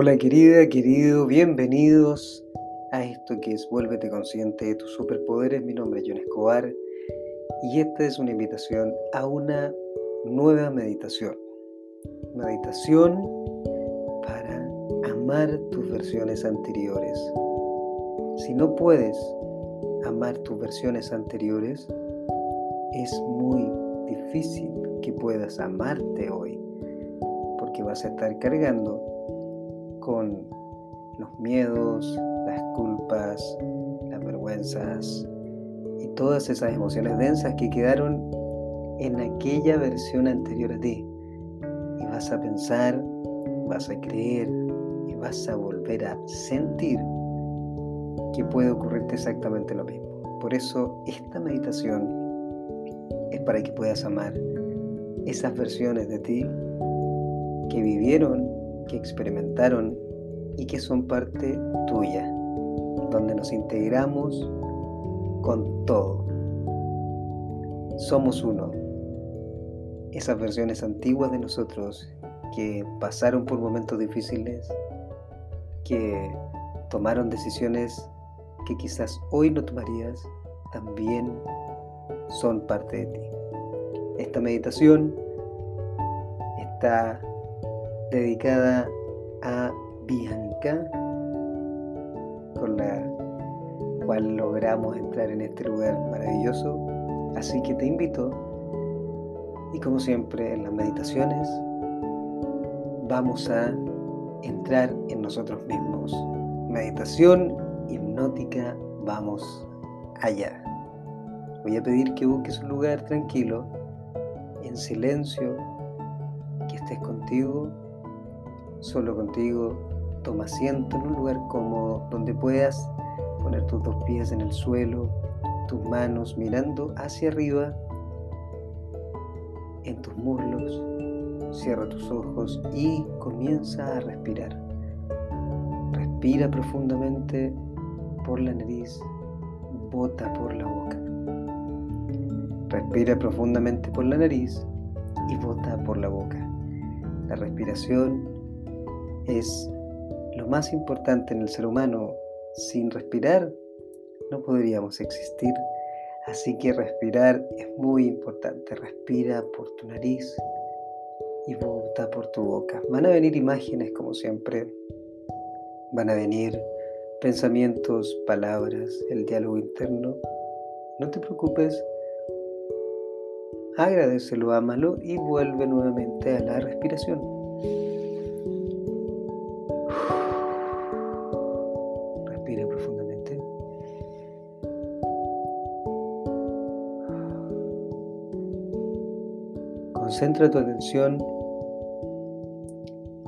Hola querida, querido, bienvenidos a esto que es Vuélvete consciente de tus superpoderes. Mi nombre es John Escobar y esta es una invitación a una nueva meditación. Meditación para amar tus versiones anteriores. Si no puedes amar tus versiones anteriores, es muy difícil que puedas amarte hoy, porque vas a estar cargando con los miedos, las culpas, las vergüenzas y todas esas emociones densas que quedaron en aquella versión anterior a ti. Y vas a pensar, vas a creer y vas a volver a sentir que puede ocurrirte exactamente lo mismo. Por eso esta meditación es para que puedas amar esas versiones de ti que vivieron, que experimentaron y que son parte tuya, donde nos integramos con todo. Somos uno. Esas versiones antiguas de nosotros que pasaron por momentos difíciles, que tomaron decisiones que quizás hoy no tomarías, también son parte de ti. Esta meditación está dedicada a Bianca, con la cual logramos entrar en este lugar maravilloso. Así que te invito, y como siempre en las meditaciones, vamos a entrar en nosotros mismos. Meditación hipnótica, vamos allá. Voy a pedir que busques un lugar tranquilo, en silencio, que estés contigo, solo contigo. Toma asiento en un lugar cómodo donde puedas poner tus dos pies en el suelo, tus manos mirando hacia arriba en tus muslos. Cierra tus ojos y comienza a respirar. Respira profundamente por la nariz, bota por la boca. Respira profundamente por la nariz y bota por la boca. La respiración es lo más importante en el ser humano. Sin respirar no podríamos existir. Así que respirar es muy importante. Respira por tu nariz y bota por tu boca. Van a venir imágenes como siempre. Van a venir pensamientos, palabras, el diálogo interno. No te preocupes, agradecelo, ámalo y vuelve nuevamente a la respiración. Concentra tu atención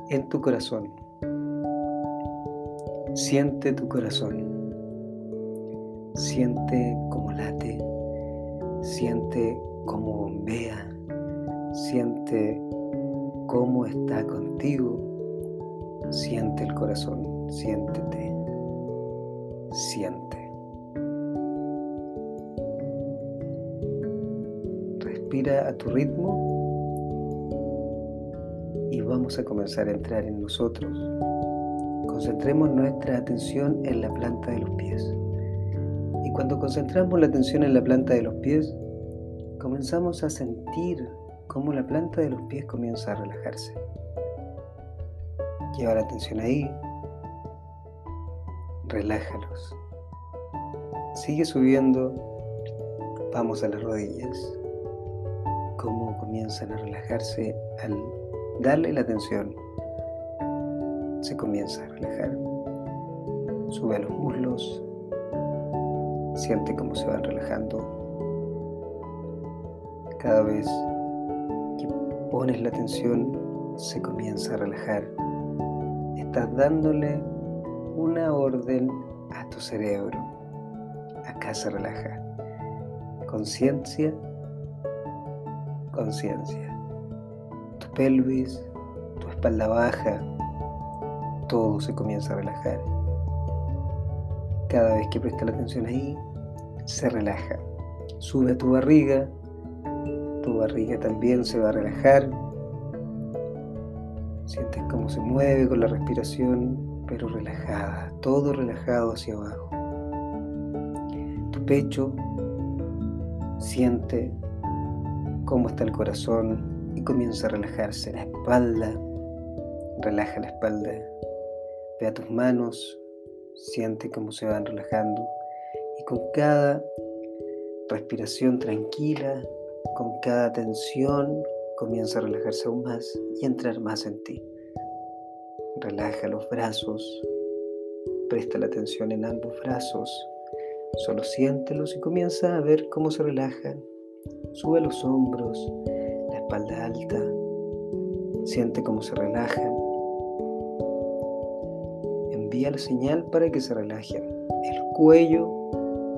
en tu corazón. Siente tu corazón. Siente cómo late. Siente cómo bombea, siente cómo está contigo, siente el corazón, siéntete, siente. Respira a tu ritmo vamos a comenzar a entrar en nosotros. Concentremos nuestra atención en la planta de los pies. Y cuando concentramos la atención en la planta de los pies, comenzamos a sentir cómo la planta de los pies comienza a relajarse. Lleva la atención ahí, relájalos. Sigue subiendo, vamos a las rodillas. Cómo comienzan a relajarse al darle la atención. Se comienza a relajar. Sube a los muslos. Siente cómo se van relajando cada vez que pones la atención, se comienza a relajar. Estás dándole una orden a tu cerebro. Acá se relaja. Conciencia, conciencia. Pelvis, tu espalda baja, todo se comienza a relajar. Cada vez que prestas la atención ahí, se relaja. Sube a tu barriga, tu barriga también se va a relajar. Sientes cómo se mueve con la respiración, pero relajada, todo relajado hacia abajo. Tu pecho siente cómo está el corazón comienza a relajarse. La espalda, relaja la espalda. Ve a tus manos, siente cómo se van relajando. Y con cada respiración tranquila, con cada tensión, comienza a relajarse aún más y entrar más en ti. Relaja los brazos, presta la atención en ambos brazos, solo siéntelos y comienza a ver cómo se relajan. Sube los hombros, espalda alta, siente cómo se relajan. Envía la señal para que se relajen. El cuello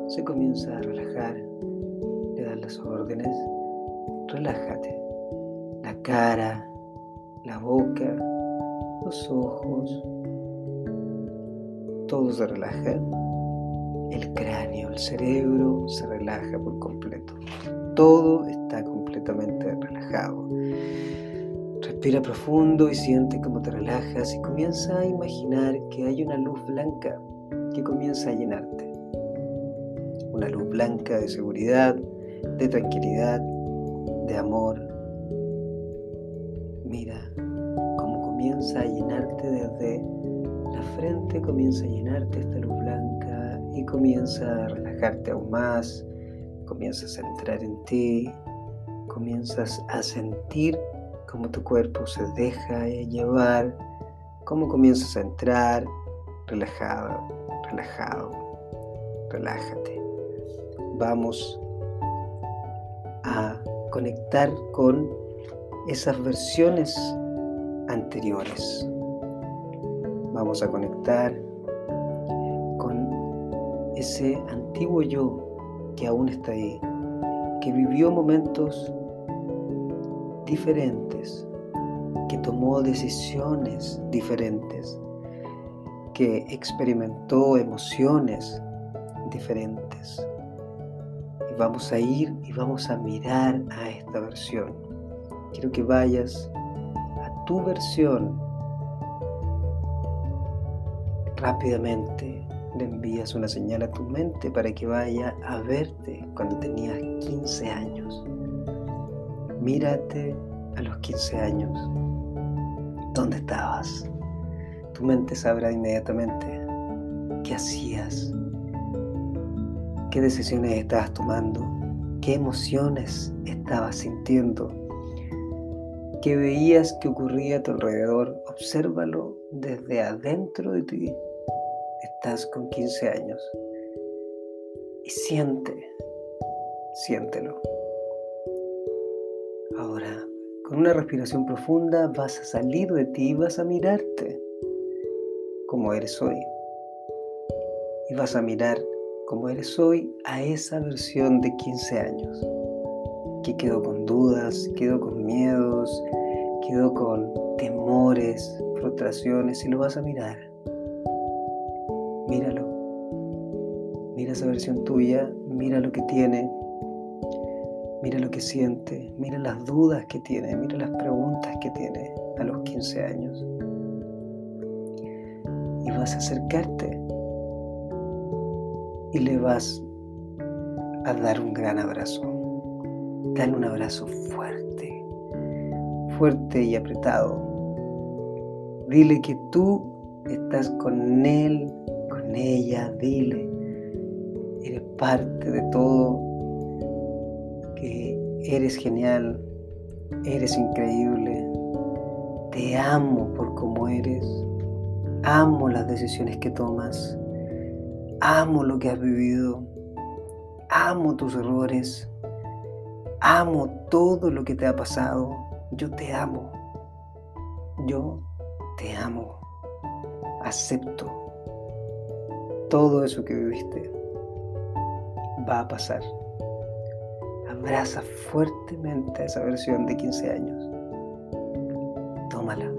se comienza a relajar, le dan las órdenes, relájate cara, la boca, los ojos, todo se relaja. El cráneo, el cerebro se relaja por completo. Todo está completamente relajado. Respira profundo y siente cómo te relajas y comienza a imaginar que hay una luz blanca que comienza a llenarte. Una luz blanca de seguridad, de tranquilidad, de amor, Mira cómo comienza a llenarte desde la frente, comienza a llenarte esta luz blanca y comienza a relajarte aún más, comienzas a entrar en ti, comienzas a sentir cómo tu cuerpo se deja llevar, cómo comienzas a entrar relajado, relajado, relájate. Vamos a conectar con esas versiones anteriores. Vamos a conectar con ese antiguo yo que aún está ahí, que vivió momentos diferentes, que tomó decisiones diferentes, que experimentó emociones diferentes. Y vamos a ir y vamos a mirar a esta versión quiero que vayas a tu versión rápidamente. Le envías una señal a tu mente para que vaya a verte cuando tenías 15 años. Mírate a los 15 años. ¿Dónde estabas? Tu mente sabrá inmediatamente qué hacías, qué decisiones estabas tomando, qué emociones estabas sintiendo que veías que ocurría a tu alrededor, obsérvalo desde adentro de ti. Estás con 15 años y siente, siéntelo. Ahora, con una respiración profunda vas a salir de ti y vas a mirarte como eres hoy. Y vas a mirar como eres hoy a esa versión de 15 años que quedó con dudas, quedó con miedos, quedó con temores, frustraciones y lo vas a mirar. Esa versión tuya, mira lo que tiene, mira lo que siente, mira las dudas que tiene, mira las preguntas que tiene a los 15 años. Y vas a acercarte y le vas a dar un gran abrazo. Dale un abrazo fuerte, fuerte y apretado. Dile que tú estás con él, con ella, dile. Parte de todo, que eres genial, eres increíble. Te amo por cómo eres. Amo las decisiones que tomas. Amo lo que has vivido. Amo tus errores. Amo todo lo que te ha pasado. Yo te amo. Yo te amo. Acepto todo eso que viviste. Va a pasar. Abraza fuertemente esa versión de 15 años. Tómala.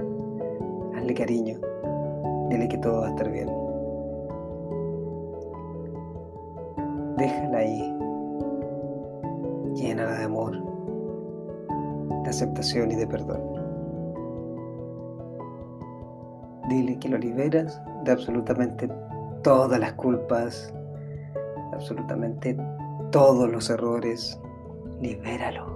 Hazle cariño. Dile que todo va a estar bien. Déjala ahí llena de amor, de aceptación y de perdón. Dile que lo liberas de absolutamente todas las culpas, absolutamente todos los errores. Libéralo.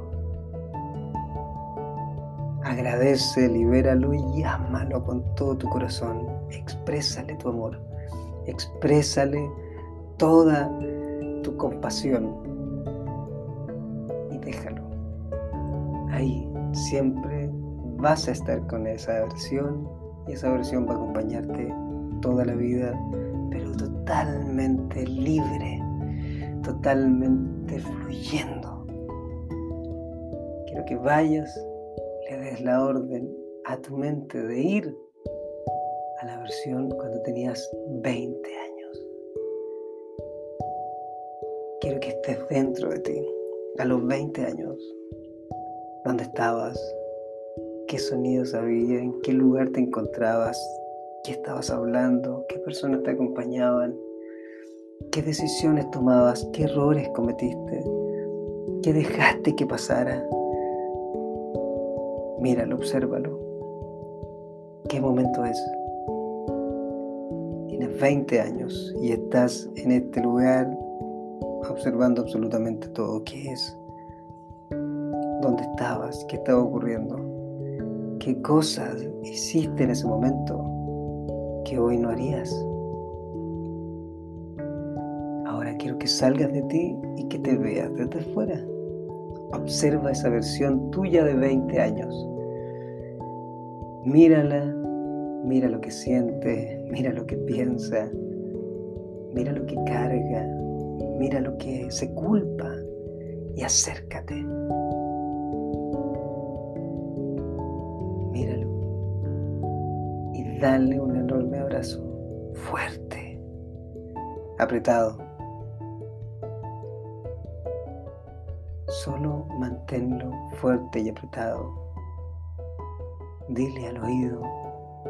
Agradece, libéralo y ámalo con todo tu corazón. Exprésale tu amor. Exprésale toda tu compasión. Y déjalo. Ahí siempre vas a estar con esa versión y esa versión va a acompañarte toda la vida, pero totalmente libre, totalmente fluyendo. Quiero que vayas, le des la orden a tu mente de ir a la versión cuando tenías 20 años. Quiero que estés dentro de ti, a los 20 años, donde estabas, qué sonidos había, en qué lugar te encontrabas, qué estabas hablando, qué personas te acompañaban, qué decisiones tomabas, qué errores cometiste, qué dejaste que pasara. Míralo, obsérvalo. ¿Qué momento es? Tienes 20 años y estás en este lugar observando absolutamente todo. ¿Qué es? ¿Dónde estabas? ¿Qué estaba ocurriendo? qué cosas hiciste en ese momento que hoy no harías. Quiero que salgas de ti y que te veas desde fuera. Observa esa versión tuya de 20 años. Mírala, mira lo que siente, mira lo que piensa, mira lo que carga, mira lo que se culpa y acércate. dale un enorme abrazo, fuerte, apretado. Solo manténlo fuerte y apretado. Dile al oído,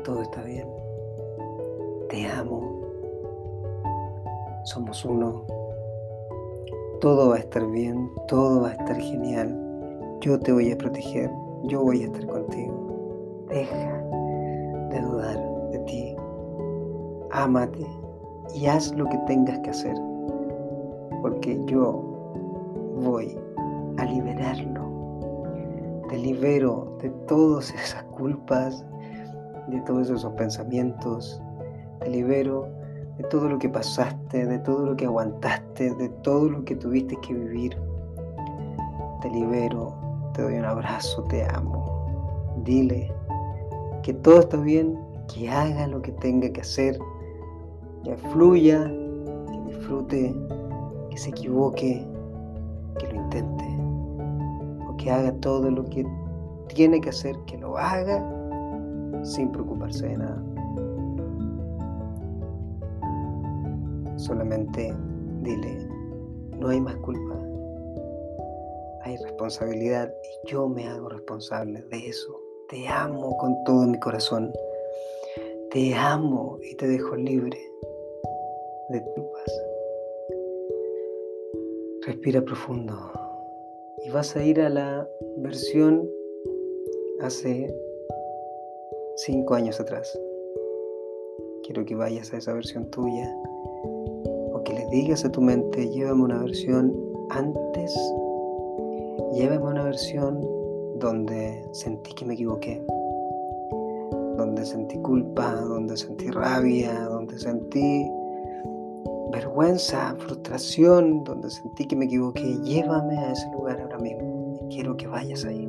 todo está bien. Te amo. Somos uno. Todo va a estar bien, todo va a estar genial. Yo te voy a proteger, yo voy a estar contigo. Deja de dudar de ti. Ámate y haz lo que tengas que hacer, porque yo voy a liberarlo. Te libero de todas esas culpas, de todos esos pensamientos. Te libero de todo lo que pasaste, de todo lo que aguantaste, de todo lo que tuviste que vivir. Te libero, te doy un abrazo, te amo. Dile que todo está bien, que haga lo que tenga que hacer, que fluya, que disfrute, que se equivoque, que lo intente, que haga todo lo que tiene que hacer, que lo haga sin preocuparse de nada. Solamente dile, no hay más culpa, hay responsabilidad y yo me hago responsable de eso. Te amo con todo mi corazón. Te amo y te dejo libre de culpas. Respira profundo y vas a ir a la versión hace cinco años atrás. Quiero que vayas a esa versión tuya o que le digas a tu mente, llévame una versión antes, llévame una versión donde sentí que me equivoqué, donde sentí culpa, donde sentí rabia, donde sentí vergüenza, frustración, donde sentí que me equivoqué, llévame a ese lugar ahora mismo quiero que vayas ahí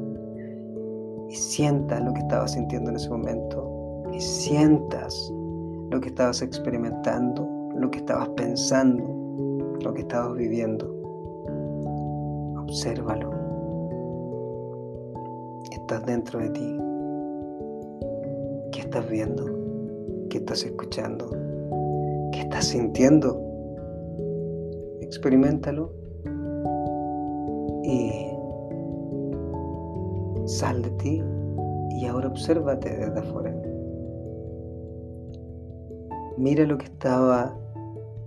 y sientas lo que estabas sintiendo en ese momento y sientas lo que estabas experimentando, lo que estabas pensando, lo que estabas viviendo. Obsérvalo estás dentro de ti. ¿Qué estás viendo? ¿Qué estás escuchando? ¿Qué estás sintiendo? Experimentalo y sal de ti y ahora obsérvate desde afuera. Mira lo que estaba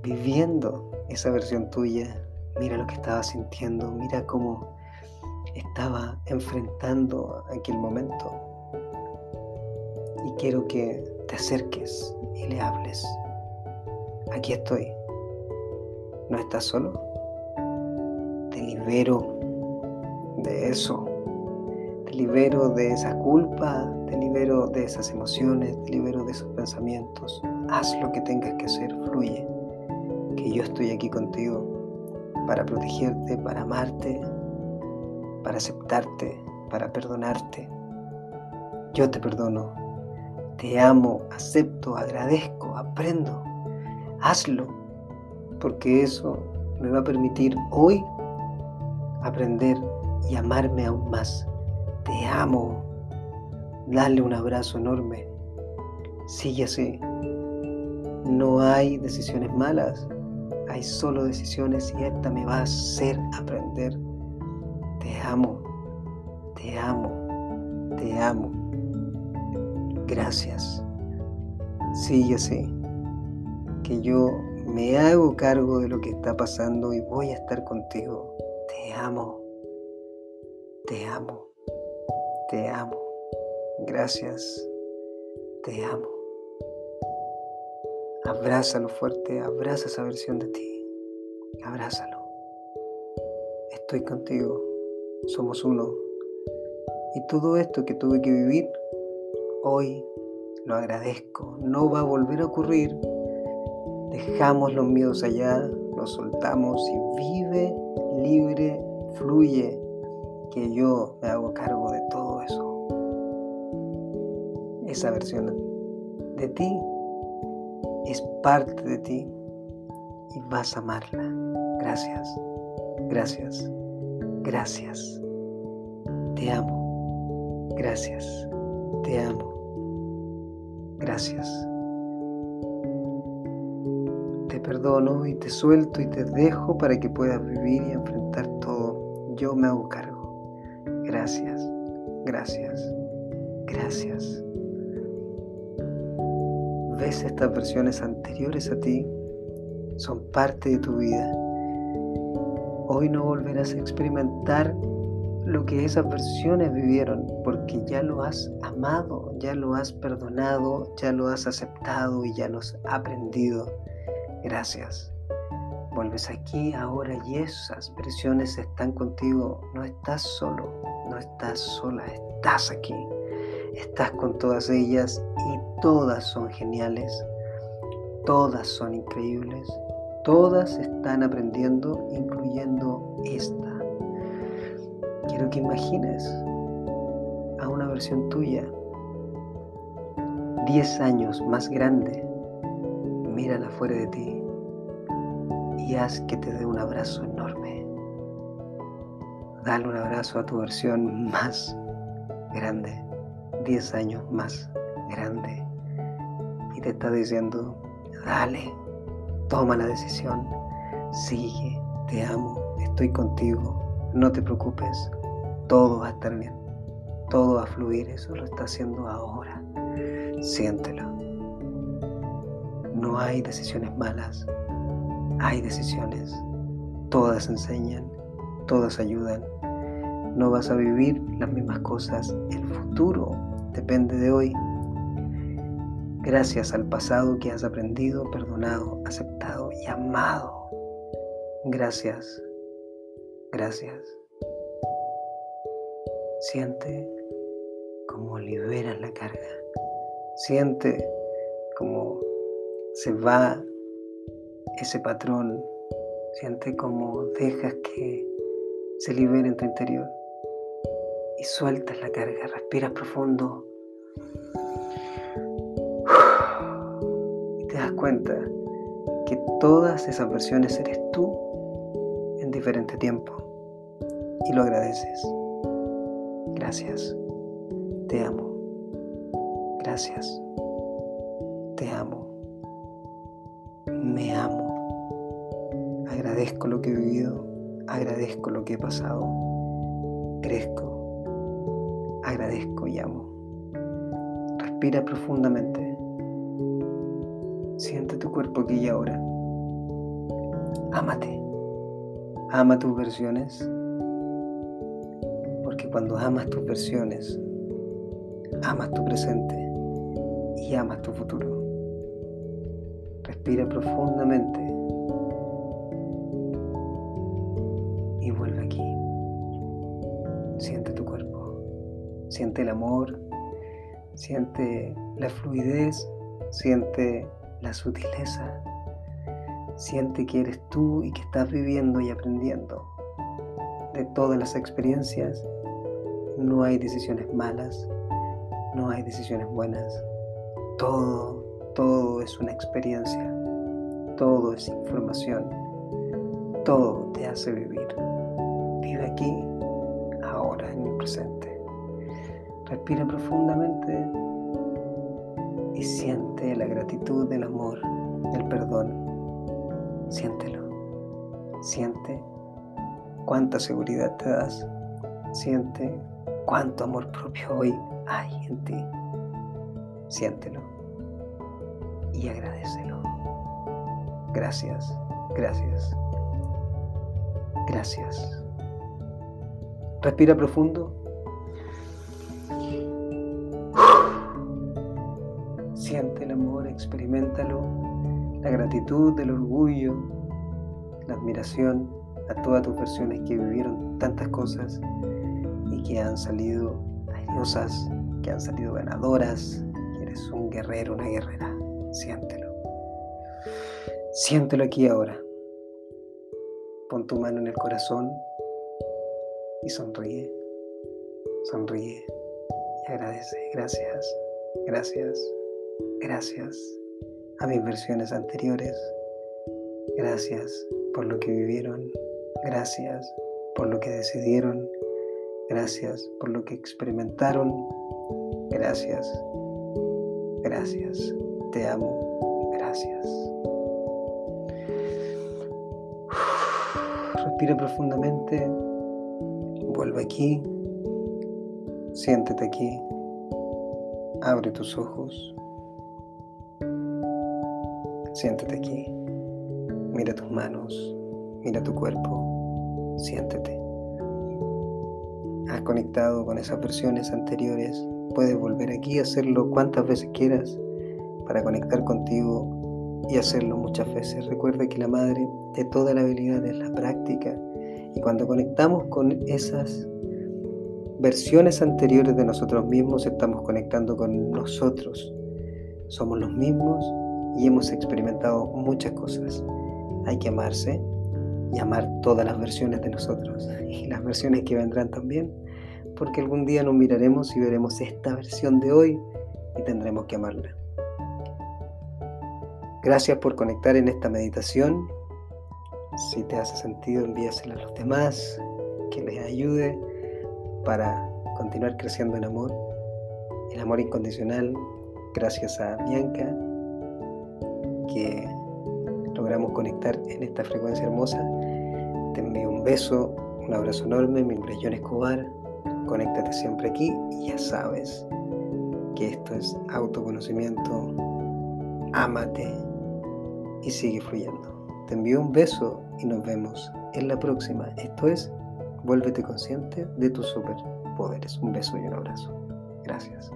viviendo esa versión tuya, mira lo que estaba sintiendo, mira cómo estaba enfrentando aquel momento. Y quiero que te acerques y le hables. Aquí estoy. ¿No estás solo? Te libero de eso. Te libero de esa culpa, te libero de esas emociones, te libero de esos pensamientos. Haz lo que tengas que hacer, fluye. Que yo estoy aquí contigo para protegerte, para amarte, para aceptarte, para perdonarte. Yo te perdono, te amo, acepto, agradezco, aprendo. Hazlo, porque eso me va a permitir hoy aprender y amarme aún más. Te amo. Dale un abrazo enorme. Sigue. No hay decisiones malas, hay solo decisiones y esta me va a hacer aprender. Te amo, te amo, te amo. Gracias. Sigue así. Que yo me hago cargo de lo que está pasando y voy a estar contigo. Te amo. Te amo. Te amo. Gracias. Te amo. Abrázalo fuerte, abraza esa versión de ti. Abrázalo. Estoy contigo. Somos uno. Y todo esto que tuve que vivir, hoy lo agradezco. No va a volver a ocurrir. Dejamos los miedos allá, los soltamos y vive libre, fluye, que yo me hago cargo de todo eso. Esa versión de ti es parte de ti y vas a amarla. Gracias, gracias, gracias. Te amo. Gracias, te amo. Gracias. Perdono y te suelto y te dejo para que puedas vivir y enfrentar todo. Yo me hago cargo. Gracias, gracias, gracias ves estas versiones anteriores a ti, son parte de tu vida. Hoy no volverás a experimentar lo que esas versiones vivieron, porque ya lo has amado, ya lo has perdonado, ya lo has aceptado y ya lo has aprendido. Gracias. Vuelves aquí ahora y esas versiones están contigo. No estás solo, no estás sola, estás aquí. Estás con todas ellas y todas son geniales, todas son increíbles, todas están aprendiendo, incluyendo esta. Quiero que imagines a una versión tuya, 10 años más grande, mírala fuera de ti y haz que te dé un abrazo enorme. Dale un abrazo a tu versión más grande. 10 años más grande y te está diciendo, dale, toma la decisión, sigue, te amo, estoy contigo, no te preocupes, todo va a estar bien, todo va a fluir, eso lo está haciendo ahora, siéntelo. No hay decisiones malas, hay decisiones, todas enseñan, todas ayudan. No vas a vivir las mismas cosas, el futuro depende de hoy. Gracias al pasado que has aprendido, perdonado, aceptado y amado. Gracias, gracias. Siente como liberas la carga. Siente como se va ese patrón. Siente como dejas que se libere en tu interior y sueltas la carga, respiras profundo. Y te das cuenta que todas esas versiones eres tú en diferente tiempo y lo agradeces. Gracias, te amo, gracias, te amo, me amo, agradezco lo que he vivido, agradezco lo que he pasado, crezco agradezco y amo. Respira profundamente. Siente tu cuerpo aquí y ahora. Ámate. Ama tus versiones. Porque cuando amas tus versiones, amas tu presente y amas tu futuro. Respira profundamente y vuelve aquí. Siente tu cuerpo, siente el amor, siente la fluidez, siente la sutileza, siente que eres tú y que estás viviendo y aprendiendo. De todas las experiencias, no hay decisiones malas, no hay decisiones buenas. Todo, todo es una experiencia, todo es información, todo te hace vivir. Vive aquí, ahora, en el presente. Respira profundamente y siente la gratitud del amor, del perdón. Siéntelo. Siente cuánta seguridad te das. Siente cuánto amor propio hoy hay en ti. Siéntelo y agradecelo. Gracias, gracias, gracias. Respira profundo. Siente el amor, experimentalo, la gratitud, el orgullo, la admiración a todas tus versiones que vivieron tantas cosas y que han salido airosas, que han salido ganadoras, eres un guerrero, una guerrera. Siéntelo. Siéntelo aquí ahora. Pon tu mano en el corazón y sonríe. Sonríe y agradece. Gracias, gracias, gracias a mis versiones anteriores. Gracias por lo que vivieron. Gracias por lo que decidieron. Gracias por lo que experimentaron. Gracias. Gracias. Te amo. Gracias. Respira profundamente. Vuelve aquí. Siéntete aquí. Abre tus ojos. Siéntete aquí. Mira tus manos. Mira tu cuerpo. Siéntete has conectado con esas versiones anteriores, puedes volver aquí a hacerlo cuantas veces quieras para conectar contigo y hacerlo muchas veces. Recuerda que la madre de toda la habilidad es la práctica y cuando conectamos con esas versiones anteriores de nosotros mismos, estamos conectando con nosotros. Somos los mismos y hemos experimentado muchas cosas. Hay que amarse y amar todas las versiones de nosotros y las versiones que vendrán también, porque algún día nos miraremos y veremos esta versión de hoy y tendremos que amarla. Gracias por conectar en esta meditación. Si te hace sentido, envíasela a los demás, que les ayude para continuar creciendo en amor, el amor incondicional, gracias a Bianca, que logramos conectar en esta frecuencia hermosa. Te envío un beso, un abrazo enorme, mi nombre Escobar. Conéctate siempre aquí y ya sabes que esto es autoconocimiento. Ámate y sigue fluyendo. Te envío un beso y nos vemos en la próxima. Esto es Vuélvete consciente de tus superpoderes. Un beso y un abrazo. Gracias.